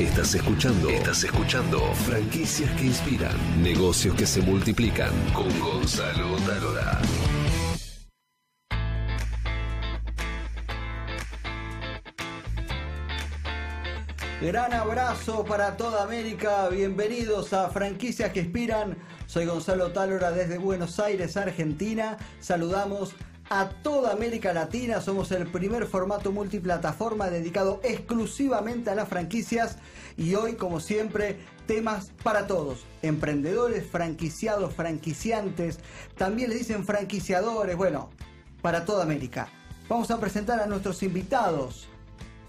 Estás escuchando. Estás escuchando. Franquicias que inspiran. Negocios que se multiplican. Con Gonzalo Talora. Gran abrazo para toda América. Bienvenidos a Franquicias que Inspiran. Soy Gonzalo Talora desde Buenos Aires, Argentina. Saludamos toda América Latina. Somos el primer formato multiplataforma dedicado exclusivamente a las franquicias. Y hoy, como siempre, temas para todos. Emprendedores, franquiciados, franquiciantes. También les dicen franquiciadores. Bueno, para toda América. Vamos a presentar a nuestros invitados.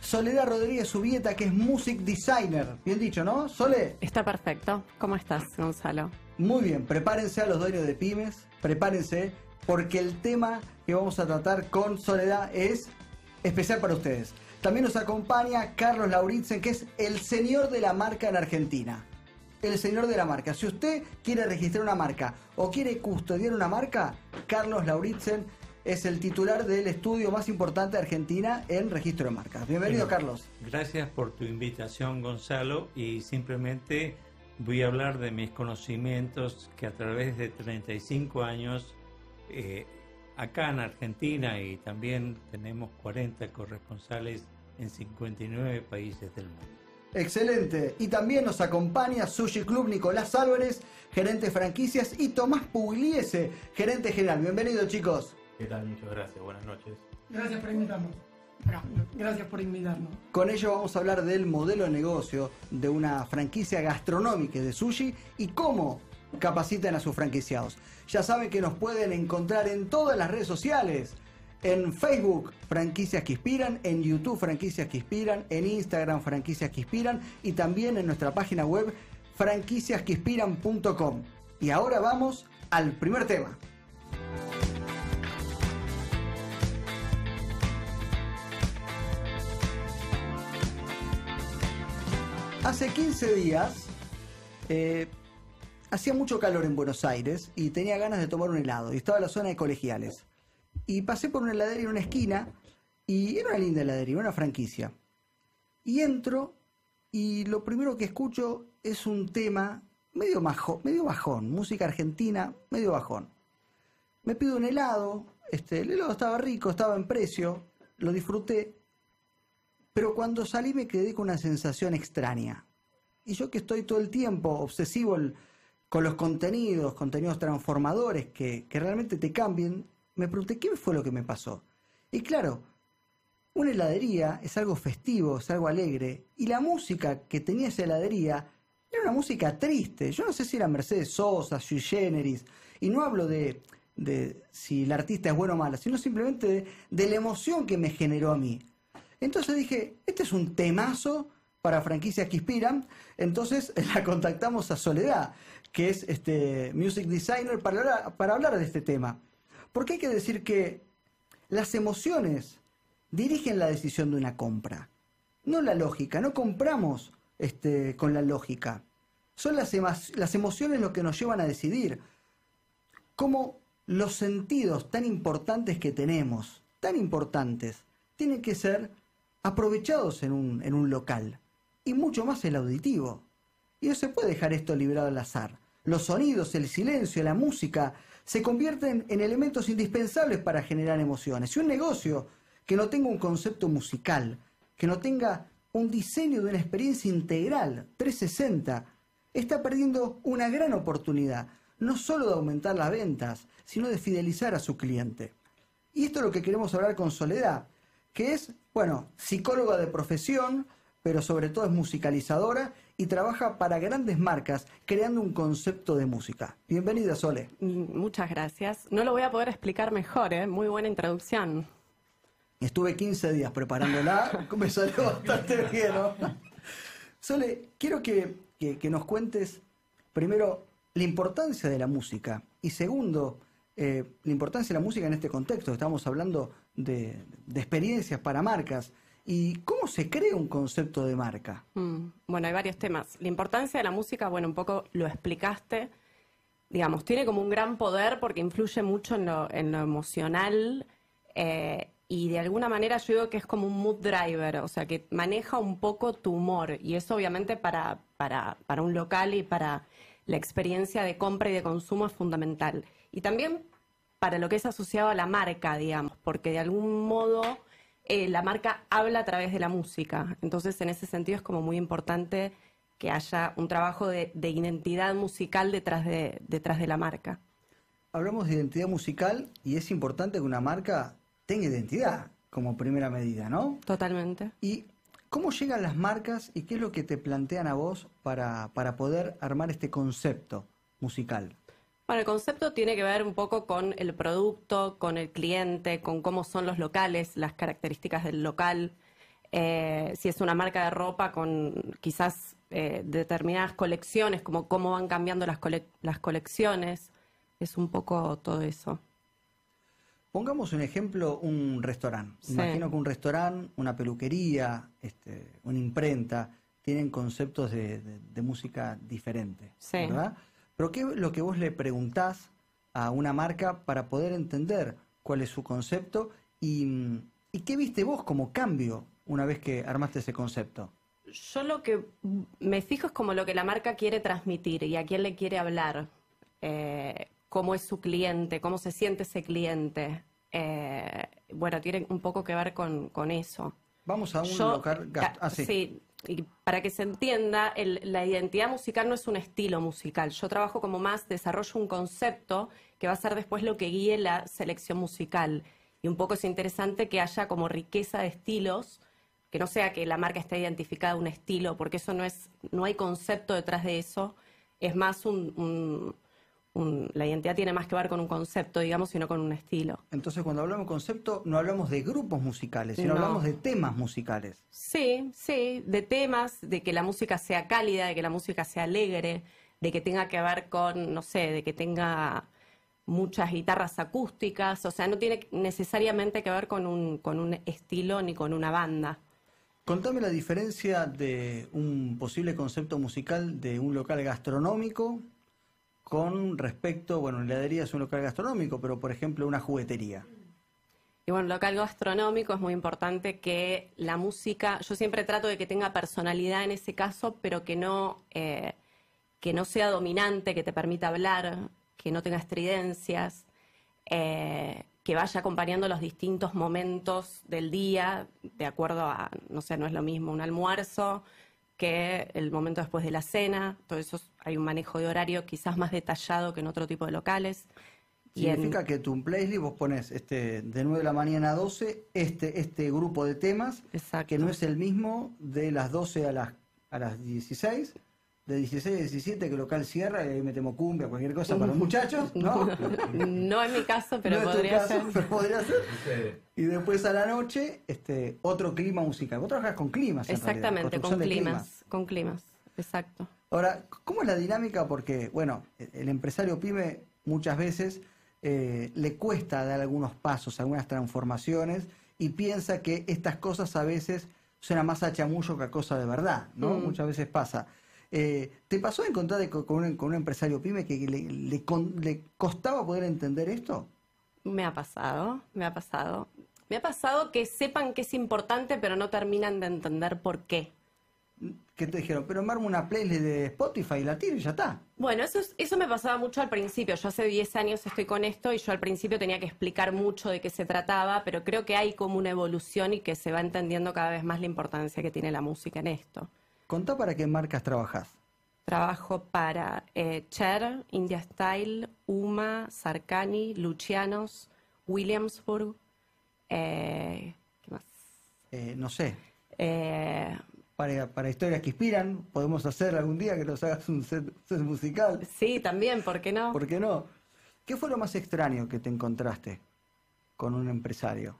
Soledad Rodríguez Subieta, que es music designer. Bien dicho, ¿no? Sole. Está perfecto. ¿Cómo estás, Gonzalo? Muy bien, prepárense a los dueños de pymes, prepárense, porque el tema que vamos a tratar con Soledad es especial para ustedes. También nos acompaña Carlos Lauritzen, que es el señor de la marca en Argentina. El señor de la marca. Si usted quiere registrar una marca o quiere custodiar una marca, Carlos Lauritzen es el titular del estudio más importante de Argentina en registro de marcas. Bienvenido, Carlos. Gracias por tu invitación, Gonzalo, y simplemente voy a hablar de mis conocimientos que a través de 35 años eh, acá en Argentina y también tenemos 40 corresponsales en 59 países del mundo. Excelente. Y también nos acompaña Sushi Club Nicolás Álvarez, gerente de franquicias, y Tomás Pugliese, gerente general. Bienvenido, chicos. ¿Qué tal? Muchas gracias. Buenas noches. Gracias por invitarnos. Gracias por invitarnos. Con ello vamos a hablar del modelo de negocio de una franquicia gastronómica de sushi y cómo capacitan a sus franquiciados. Ya saben que nos pueden encontrar en todas las redes sociales. En Facebook, Franquicias que Inspiran, en YouTube, Franquicias que Inspiran, en Instagram, Franquicias que Inspiran y también en nuestra página web, franquiciasqueinspiran.com. Y ahora vamos al primer tema. Hace 15 días eh, hacía mucho calor en Buenos Aires y tenía ganas de tomar un helado. Y estaba en la zona de colegiales. Y pasé por una heladería en una esquina y era una linda heladería, una franquicia. Y entro y lo primero que escucho es un tema medio, majo, medio bajón, música argentina, medio bajón. Me pido un helado, este, el helado estaba rico, estaba en precio, lo disfruté, pero cuando salí me quedé con una sensación extraña. Y yo que estoy todo el tiempo obsesivo con los contenidos, contenidos transformadores que, que realmente te cambien, me pregunté qué fue lo que me pasó. Y claro, una heladería es algo festivo, es algo alegre, y la música que tenía esa heladería era una música triste. Yo no sé si era Mercedes Sosa, Sui Generis, y no hablo de, de si el artista es bueno o malo, sino simplemente de, de la emoción que me generó a mí. Entonces dije, este es un temazo para franquicias que inspiran. Entonces la contactamos a Soledad, que es este music designer, para hablar, para hablar de este tema. Porque hay que decir que las emociones dirigen la decisión de una compra, no la lógica. No compramos este, con la lógica. Son las, las emociones lo que nos llevan a decidir. Como los sentidos tan importantes que tenemos, tan importantes, tienen que ser aprovechados en un, en un local. Y mucho más el auditivo. Y no se puede dejar esto librado al azar. Los sonidos, el silencio, la música se convierten en elementos indispensables para generar emociones. Y un negocio que no tenga un concepto musical, que no tenga un diseño de una experiencia integral, 360, está perdiendo una gran oportunidad, no solo de aumentar las ventas, sino de fidelizar a su cliente. Y esto es lo que queremos hablar con Soledad, que es, bueno, psicóloga de profesión, pero sobre todo es musicalizadora y trabaja para grandes marcas creando un concepto de música. Bienvenida, Sole. Muchas gracias. No lo voy a poder explicar mejor, ¿eh? Muy buena introducción. Estuve 15 días preparándola, me salió bastante bien, ¿no? Sole, quiero que, que, que, nos cuentes primero la importancia de la música y segundo, eh, la importancia de la música en este contexto. Estamos hablando de, de, experiencias para marcas. ¿Y cómo se crea un concepto de marca? Mm, bueno, hay varios temas. La importancia de la música, bueno, un poco lo explicaste. Digamos, tiene como un gran poder porque influye mucho en lo, emocional. Eh, y de alguna manera yo digo que es como un mood driver, o sea, que maneja un poco tu humor y eso obviamente para, para, para un local y para la experiencia de compra y de consumo es fundamental. Y también para lo que es asociado a la marca, digamos, porque de algún modo eh, la marca habla a través de la música. Entonces, en ese sentido es como muy importante que haya un trabajo de, de identidad musical detrás de, detrás de la marca. Hablamos de identidad musical y es importante que una marca tenga identidad como primera medida, ¿no? Totalmente. ¿Y cómo llegan las marcas y qué es lo que te plantean a vos para, para poder armar este concepto musical? Bueno, el concepto tiene que ver un poco con el producto, con el cliente, con cómo son los locales, las características del local. Eh, si es una marca de ropa con quizás eh, determinadas colecciones, como cómo van cambiando las, cole las colecciones, es un poco todo eso. Pongamos un ejemplo, un restaurante. Sí. Imagino que un restaurante, una peluquería, este, una imprenta, tienen conceptos de, de- de música diferentes, Sí. ¿verdad? Pero ¿qué es lo que vos le preguntás a una marca para poder entender cuál es su concepto y, y qué viste vos como cambio una vez que armaste ese concepto? Yo lo que me fijo es como lo que la marca quiere transmitir y a quién le quiere hablar, eh, cómo es su cliente, cómo se siente ese cliente. Eh, bueno, tiene un poco que ver con, con eso. Vamos a un Yo, local... gast- ah, ah, sí. sí, y para que se entienda, la identidad musical no es un estilo musical. Yo trabajo como más, desarrollo un concepto que va a ser después lo que guíe la selección musical. Y un poco es interesante que haya como riqueza de estilos, que no sea que la marca esté identificada un estilo, porque eso no es, no hay concepto detrás de eso. Es más un- un- la identidad tiene más que ver con un concepto, digamos, sino con un estilo. Entonces cuando hablamos de concepto no hablamos de grupos musicales, sino No. hablamos de temas musicales. Sí, sí, de temas, de que la música sea cálida, de que la música sea alegre, de que tenga que ver con, no sé, de que tenga muchas guitarras acústicas, o sea, no tiene necesariamente que ver con un, con un estilo ni con una banda. Contame la diferencia de un posible concepto musical de un local gastronómico con respecto, bueno, heladería es un local gastronómico, pero por ejemplo una juguetería. Y bueno, local gastronómico es muy importante que la música, yo siempre trato de que tenga personalidad en ese caso, pero que no, eh, que no sea dominante, que te permita hablar, que no tenga estridencias, eh, que vaya acompañando los distintos momentos del día, de acuerdo a, no sé, no es lo mismo un almuerzo que el momento después de la cena, todo eso es- hay un manejo de horario quizás más detallado que en otro tipo de locales. Y en- Significa que tu playlist vos pones este, de 9 de la mañana a 12 este, este grupo de temas Exacto. que no es el mismo de las 12 a las, a las 16, de 16 a 17 que el local cierra y ahí metemos cumbia, cualquier cosa para los muchachos, ¿no? No en mi caso, pero No es tu podría caso, ser. pero podría ser. Y después a la noche, este, otro clima musical. Vos trabajás con climas. en realidad, Exactamente, con climas, con climas, exacto. Ahora, ¿cómo es la dinámica? Porque, bueno, el empresario pyme muchas veces eh, le cuesta dar algunos pasos, algunas transformaciones y piensa que estas cosas a veces suenan más a chamullo que a cosa de verdad, ¿no? Mm. Muchas veces pasa. Eh, ¿Te pasó a encontrar con, con un, con un empresario pyme que le, le con- le costaba poder entender esto? Me ha pasado, me ha pasado. Me ha pasado que sepan que es importante, pero no terminan de entender por qué. Que te dijeron, pero me armo una playlist de Spotify y la tiro y ya está. Bueno, eso, es- eso me pasaba mucho al principio. Yo hace 10 años estoy con esto y yo al principio tenía que explicar mucho de qué se trataba, pero creo que hay como una evolución y que se va entendiendo cada vez más la importancia que tiene la música en esto. Contá para qué marcas trabajás. Trabajo para eh, Cher, India Style, Uma, Sarkani, Lucianos, Williamsburg, eh, ¿qué más? Eh, no sé, Eh, para, para historias que inspiran, podemos hacer algún día que nos hagas un set, set musical. sí, también, ¿por qué no? ¿Por qué no? ¿Qué fue lo más extraño que te encontraste con un empresario?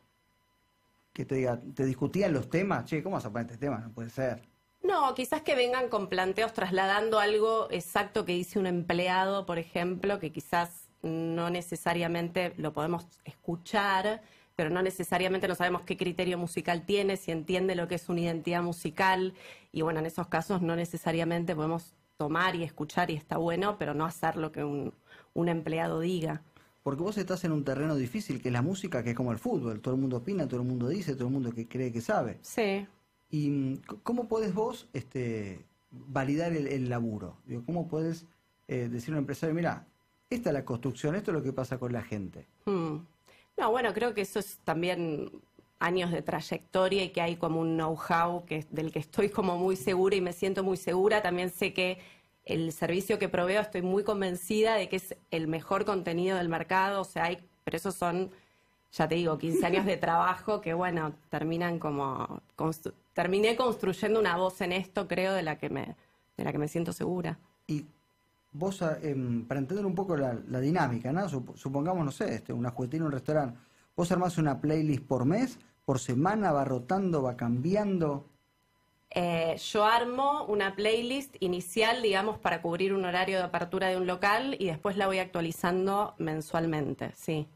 Que te diga, te discutían los temas, che, ¿cómo vas a poner este tema? No puede ser. No, quizás que vengan con planteos trasladando algo exacto que dice un empleado, por ejemplo, que quizás no necesariamente lo podemos escuchar, pero no necesariamente no sabemos qué criterio musical tiene, si entiende lo que es una identidad musical. Y bueno, en esos casos no necesariamente podemos tomar y escuchar y está bueno, pero no hacer lo que un, un empleado diga. porque vos estás en un terreno difícil que es la música, que es como el fútbol. Todo el mundo opina, todo el mundo dice, todo el mundo que cree que sabe. Sí. ¿Y mm, cómo podés vos este, validar el, laburo? ¿Cómo podés eh, decirle a un empresario, mira, esta es la construcción, esto es lo que pasa con la gente? Mm. No, bueno, creo que eso es también años de trayectoria y que hay como un know-how que, del que estoy como muy segura y me siento muy segura. También sé que el servicio que proveo estoy muy convencida de que es el mejor contenido del mercado. O sea, hay, pero esos son, ya te digo, 15 años de trabajo que, bueno, terminan como... terminé construyendo una voz en esto, creo, de la que me, de la que me siento segura. Y vos, em, para entender un poco la, la dinámica, ¿no? Sup- supongamos, no sé, este, una juguetina, un restaurante, vos armás una playlist por mes, por semana, va rotando, va cambiando. Eh, yo armo una playlist inicial, digamos, para cubrir un horario de apertura de un local y después la voy actualizando mensualmente, sí.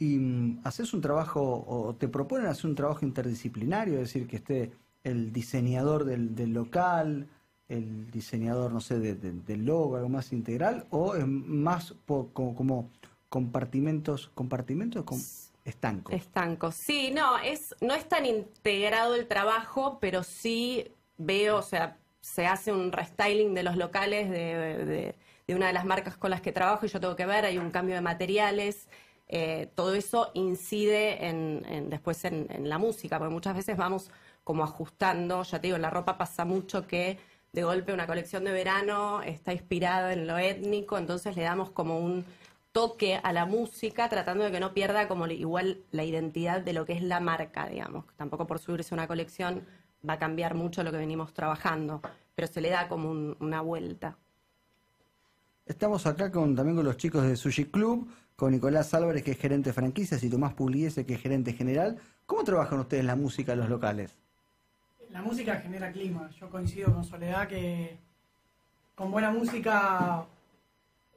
Y mm, haces un trabajo o te proponen hacer un trabajo interdisciplinario, es decir, que esté el diseñador del, del local, el diseñador, no sé, de- de- del logo, algo más integral, o es más po- como, como compartimentos, compartimentos com- estancos. Estancos. Sí, no, es, no es tan integrado el trabajo, pero sí veo, o sea, se hace un restyling de los locales de- de una de las marcas con las que trabajo y yo tengo que ver, hay un cambio de materiales. Eh, todo eso incide en, después en, la música, porque muchas veces vamos como ajustando, ya te digo, en la ropa pasa mucho que de golpe una colección de verano está inspirada en lo étnico, entonces le damos como un toque a la música tratando de que no pierda como igual la identidad de lo que es la marca, digamos. Tampoco por subirse una colección va a cambiar mucho lo que venimos trabajando, pero se le da como un- una vuelta. Estamos acá con, también con los chicos de Sushi Club, con Nicolás Álvarez, que es gerente de franquicias, y Tomás Pugliese, que es gerente general. ¿Cómo trabajan ustedes la música en los locales? La música genera clima. Yo coincido con Soledad que con buena música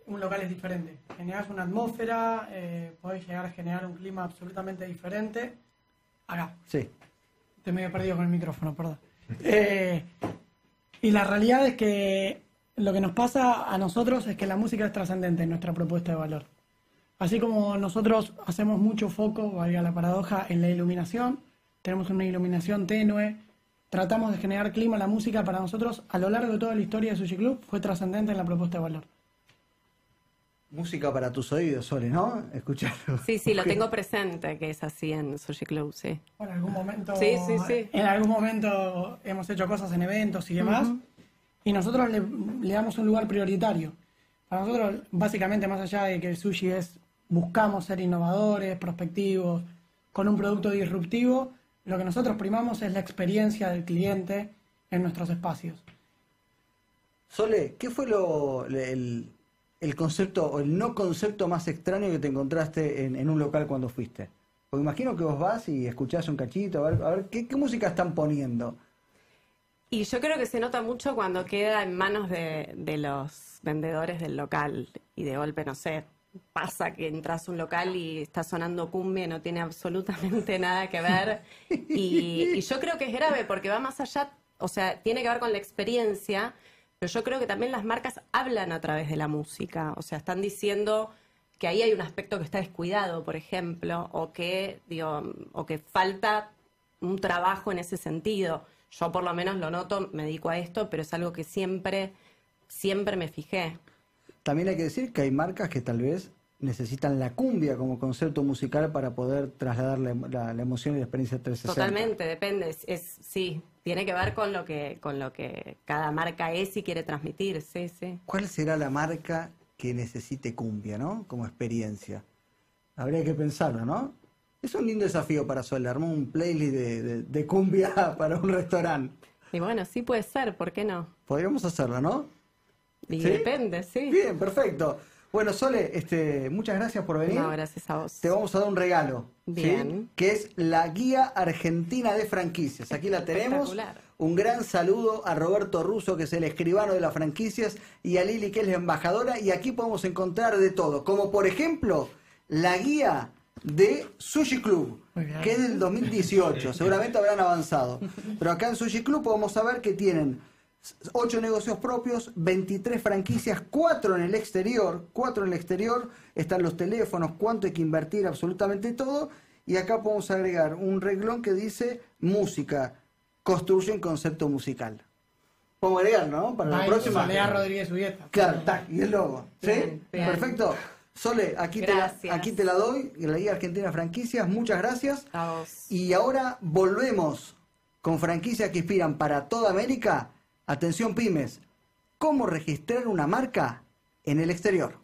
un local es diferente. Generas una atmósfera, eh, podés llegar a generar un clima absolutamente diferente. Acá, Sí. te me he perdido con el micrófono, perdón. Eh, y la realidad es que lo que nos pasa a nosotros es que la música es trascendente en nuestra propuesta de valor. Así como nosotros hacemos mucho foco, valga la paradoja, en la iluminación, tenemos una iluminación tenue, tratamos de generar clima, la música para nosotros a lo largo de toda la historia de Sushi Club fue trascendente en la propuesta de valor. Música para tus oídos, Sole, ¿no? Escucharlo. Sí, sí, lo tengo presente, que es así en Sushi Club, sí. Bueno, en algún momento, Sí, sí, sí. en algún momento hemos hecho cosas en eventos y demás, y nosotros le, le damos un lugar prioritario. Para nosotros, básicamente, más allá de que el sushi es, buscamos ser innovadores, prospectivos, con un producto disruptivo, lo que nosotros primamos es la experiencia del cliente en nuestros espacios. Sole, ¿qué fue lo, el, el concepto o el no concepto más extraño que te encontraste en, en un local cuando fuiste? Porque imagino que vos vas y escuchás un cachito, a ver, a ver ¿qué, qué música están poniendo. Y yo creo que se nota mucho cuando queda en manos de, de los vendedores del local y de golpe, no sé, pasa que entras a un local y está sonando cumbia y no tiene absolutamente nada que ver. Y, y yo creo que es grave porque va más allá, o sea, tiene que ver con la experiencia, pero yo creo que también las marcas hablan a través de la música, o sea, están diciendo que ahí hay un aspecto que está descuidado, por ejemplo, o que, digo, o que falta un trabajo en ese sentido. Yo por lo menos lo noto, me dedico a esto, pero es algo que siempre, siempre me fijé. También hay que decir que hay marcas que tal vez necesitan la cumbia como concepto musical para poder trasladar la, la- la emoción y la experiencia 360. Totalmente, depende. Es, es- sí, tiene que ver con lo que, con lo que cada marca es y quiere transmitir, sí, sí. ¿Cuál será la marca que necesite cumbia, ¿no? Como experiencia. Habría que pensarlo, ¿no? Es un lindo desafío para Sol, armó un playlist de, de- de cumbia para un restaurante. Y bueno, sí puede ser, ¿por qué no? Podríamos hacerlo, ¿no? Y ¿Sí? depende, sí. Bien, perfecto. Bueno, Sole, este, muchas gracias por venir. No, gracias a vos. Te vamos a dar un regalo, ¿sí? Bien. que es la guía argentina de franquicias. Aquí la tenemos. Un gran saludo a Roberto Russo, que es el escribano de las franquicias, y a Lili, que es la embajadora. Y aquí podemos encontrar de todo, como por ejemplo la guía de Sushi Club, que es del 2018. Seguramente habrán avanzado. Pero acá en Sushi Club podemos saber que tienen 8 negocios propios, 23 franquicias, 4 en el exterior, 4 en el exterior, están los teléfonos, cuánto hay que invertir, absolutamente todo, y acá podemos agregar un reglón que dice música, construyen concepto musical. Podemos agregar, ¿no? Para la próxima. Soledad Rodríguez Ubieta. Claro, tac, y el logo. ¿Sí? Perfecto. Sole, aquí te, la, aquí te la doy, la Liga Argentina Franquicias, muchas gracias. A vos. Y ahora volvemos con franquicias que inspiran para toda América. Atención pymes, ¿cómo registrar una marca en el exterior?